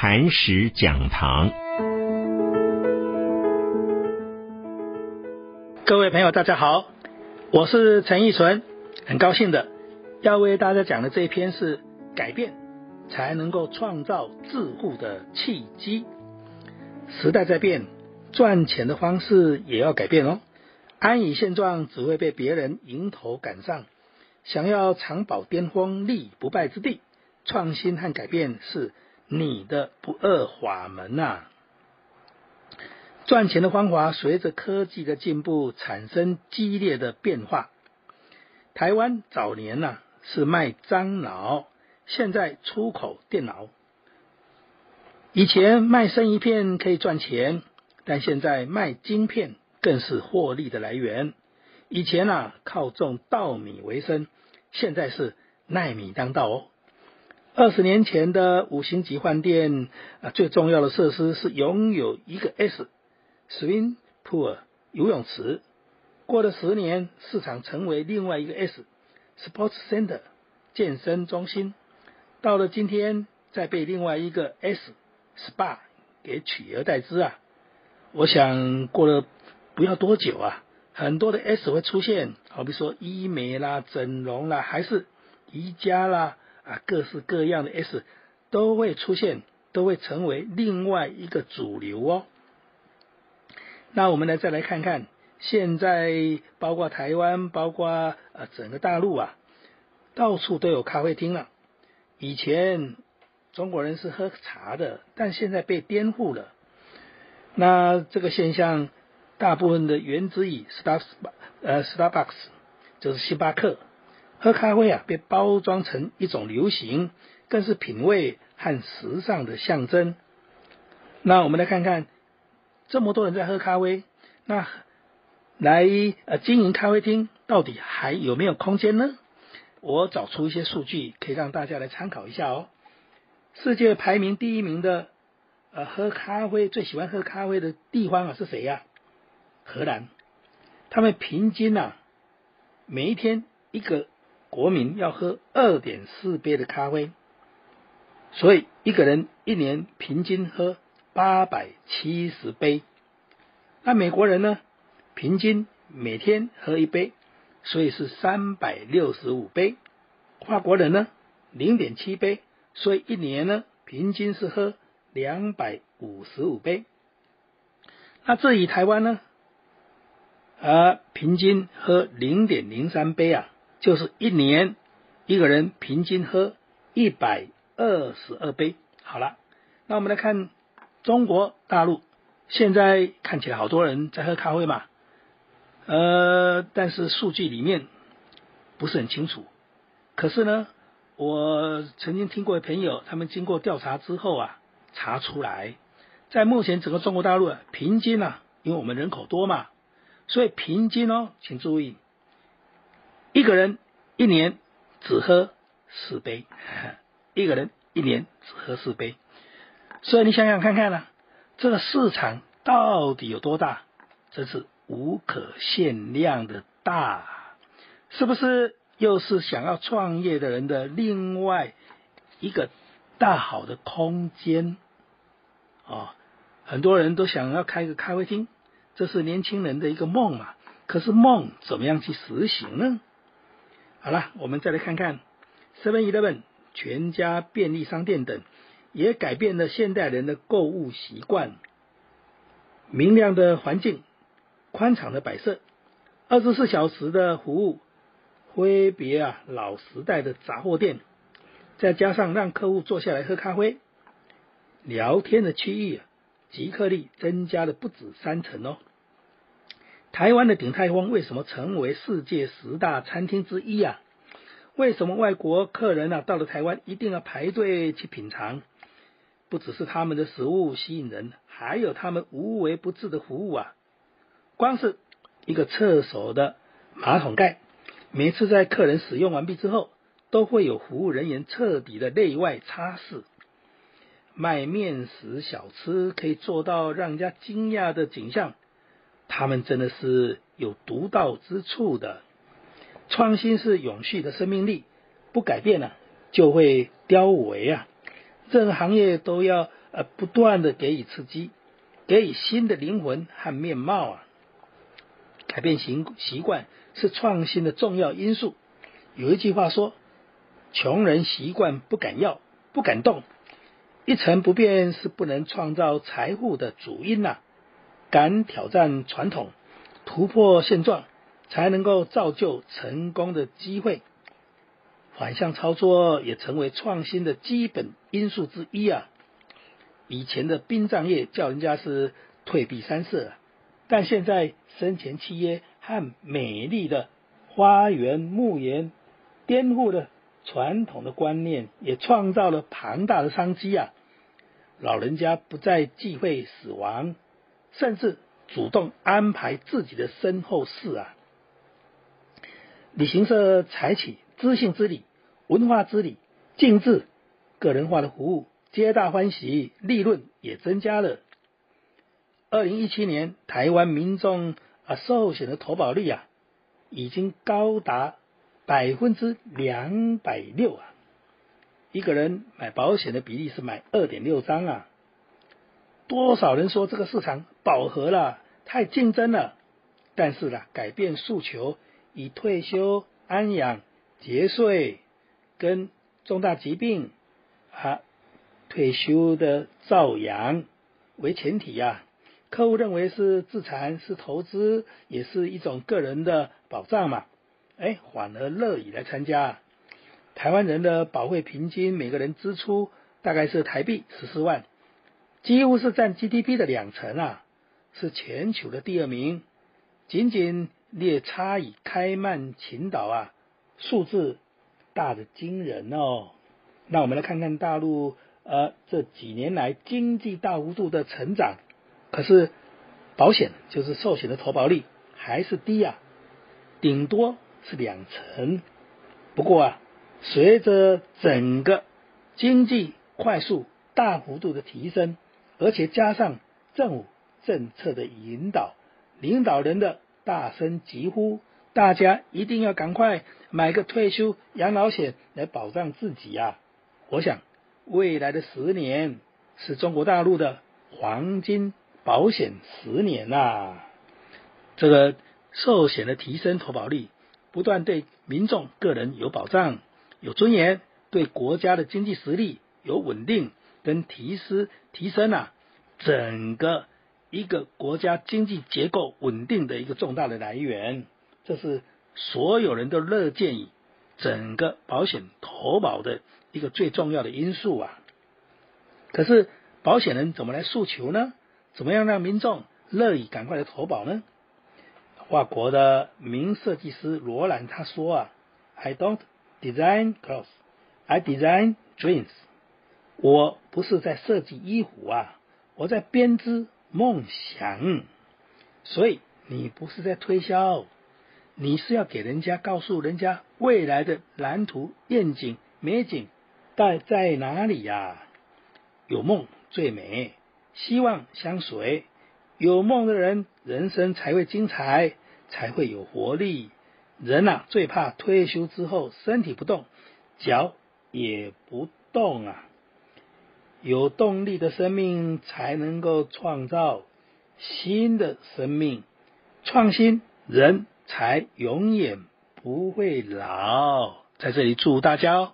磐石讲堂。各位朋友，大家好，我是陈义纯，很高兴的要为大家讲的这一篇是改变才能够创造致富的契机。时代在变，赚钱的方式也要改变哦。安以现状只会被别人迎头赶上，想要长保巅峰、立不败之地，创新和改变是。你的不二法门呐，赚钱的方法随着科技的进步产生激烈的变化。台湾早年呐是卖樟脑，现在出口电脑。以前卖生鱼片可以赚钱，但现在卖晶片更是获利的来源。以前呐靠种稻米为生，现在是奈米当道哦。二十年前的五星级饭店啊，最重要的设施是拥有一个 S，Swim Pool 游泳池。过了十年，市场成为另外一个 S，Sports Center 健身中心。到了今天，再被另外一个 S，Spa 给取而代之啊！我想过了不要多久啊，很多的 S 会出现，好比说医美啦、整容啦，还是瑜伽啦。啊，各式各样的 S 都会出现，都会成为另外一个主流哦。那我们来再来看看，现在包括台湾，包括呃整个大陆啊，到处都有咖啡厅了。以前中国人是喝茶的，但现在被颠覆了。那这个现象，大部分的源自于 Star 呃 Starbucks，就是星巴克。喝咖啡啊，被包装成一种流行，更是品味和时尚的象征。那我们来看看，这么多人在喝咖啡，那来呃经营咖啡厅，到底还有没有空间呢？我找出一些数据，可以让大家来参考一下哦。世界排名第一名的呃喝咖啡最喜欢喝咖啡的地方啊是谁呀？荷兰，他们平均啊每一天一个。国民要喝二点四杯的咖啡，所以一个人一年平均喝八百七十杯。那美国人呢？平均每天喝一杯，所以是三百六十五杯。法国人呢？零点七杯，所以一年呢平均是喝两百五十五杯。那至于台湾呢？啊，平均喝零点零三杯啊。就是一年一个人平均喝一百二十二杯。好了，那我们来看中国大陆，现在看起来好多人在喝咖啡嘛，呃，但是数据里面不是很清楚。可是呢，我曾经听过的朋友他们经过调查之后啊，查出来，在目前整个中国大陆啊，平均啊，因为我们人口多嘛，所以平均哦，请注意。一个人一年只喝四杯，一个人一年只喝四杯，所以你想想看看呢，这个市场到底有多大？真是无可限量的大，是不是？又是想要创业的人的另外一个大好的空间啊！很多人都想要开个咖啡厅，这是年轻人的一个梦嘛。可是梦怎么样去实行呢？好了，我们再来看看 Seven Eleven 全家便利商店等，也改变了现代人的购物习惯。明亮的环境、宽敞的摆设、二十四小时的服务，挥别啊老时代的杂货店，再加上让客户坐下来喝咖啡、聊天的区域，啊即客力增加了不止三成哦。台湾的鼎泰丰为什么成为世界十大餐厅之一啊？为什么外国客人啊到了台湾一定要排队去品尝？不只是他们的食物吸引人，还有他们无微不至的服务啊！光是一个厕所的马桶盖，每次在客人使用完毕之后，都会有服务人员彻底的内外擦拭。卖面食小吃可以做到让人家惊讶的景象。他们真的是有独到之处的，创新是永续的生命力，不改变了就会凋萎啊！任何行业都要呃不断的给予刺激，给予新的灵魂和面貌啊。改变习习惯是创新的重要因素。有一句话说：“穷人习惯不敢要，不敢动。一成不变是不能创造财富的主因呐。敢挑战传统，突破现状，才能够造就成功的机会。反向操作也成为创新的基本因素之一啊。以前的殡葬业叫人家是退避三舍。”但现在生前契约和美丽的花园墓园颠覆了传统的观念，也创造了庞大的商机啊！老人家不再忌讳死亡，甚至主动安排自己的身后事啊！旅行社采取知性之礼、文化之礼、精致、个人化的服务，皆大欢喜，利润也增加了。二零一七年，台湾民众啊寿险的投保率啊，已经高达百分之两百六啊！一个人买保险的比例是买二点六张啊！多少人说这个市场饱和了，太竞争了？但是呢，改变诉求，以退休、安养、节税跟重大疾病啊退休的照养为前提呀。客户认为是自残是投资，也是一种个人的保障嘛？哎，反而乐意来参加。台湾人的保费平均每个人支出大概是台币十四万，几乎是占 GDP 的两成啊，是全球的第二名，仅仅略差以开曼群岛啊，数字大的惊人哦。那我们来看看大陆呃这几年来经济大幅度的成长。可是保险就是寿险的投保率还是低啊，顶多是两成。不过啊，随着整个经济快速大幅度的提升，而且加上政府政策的引导，领导人的大声疾呼，大家一定要赶快买个退休养老险来保障自己啊！我想未来的十年是中国大陆的黄金。保险十年呐，这个寿险的提升投保率，不断对民众个人有保障、有尊严，对国家的经济实力有稳定跟提升提升啊，整个一个国家经济结构稳定的一个重大的来源，这是所有人都乐见于整个保险投保的一个最重要的因素啊。可是保险人怎么来诉求呢？怎么样让民众乐意赶快来投保呢？法国的名设计师罗兰他说啊：“I don't design clothes, I design dreams。我不是在设计衣服啊，我在编织梦想。所以你不是在推销，你是要给人家告诉人家未来的蓝图、愿景、美景在在哪里呀？有梦最美。”希望相随，有梦的人，人生才会精彩，才会有活力。人呐，最怕退休之后身体不动，脚也不动啊。有动力的生命才能够创造新的生命，创新，人才永远不会老。在这里祝大家。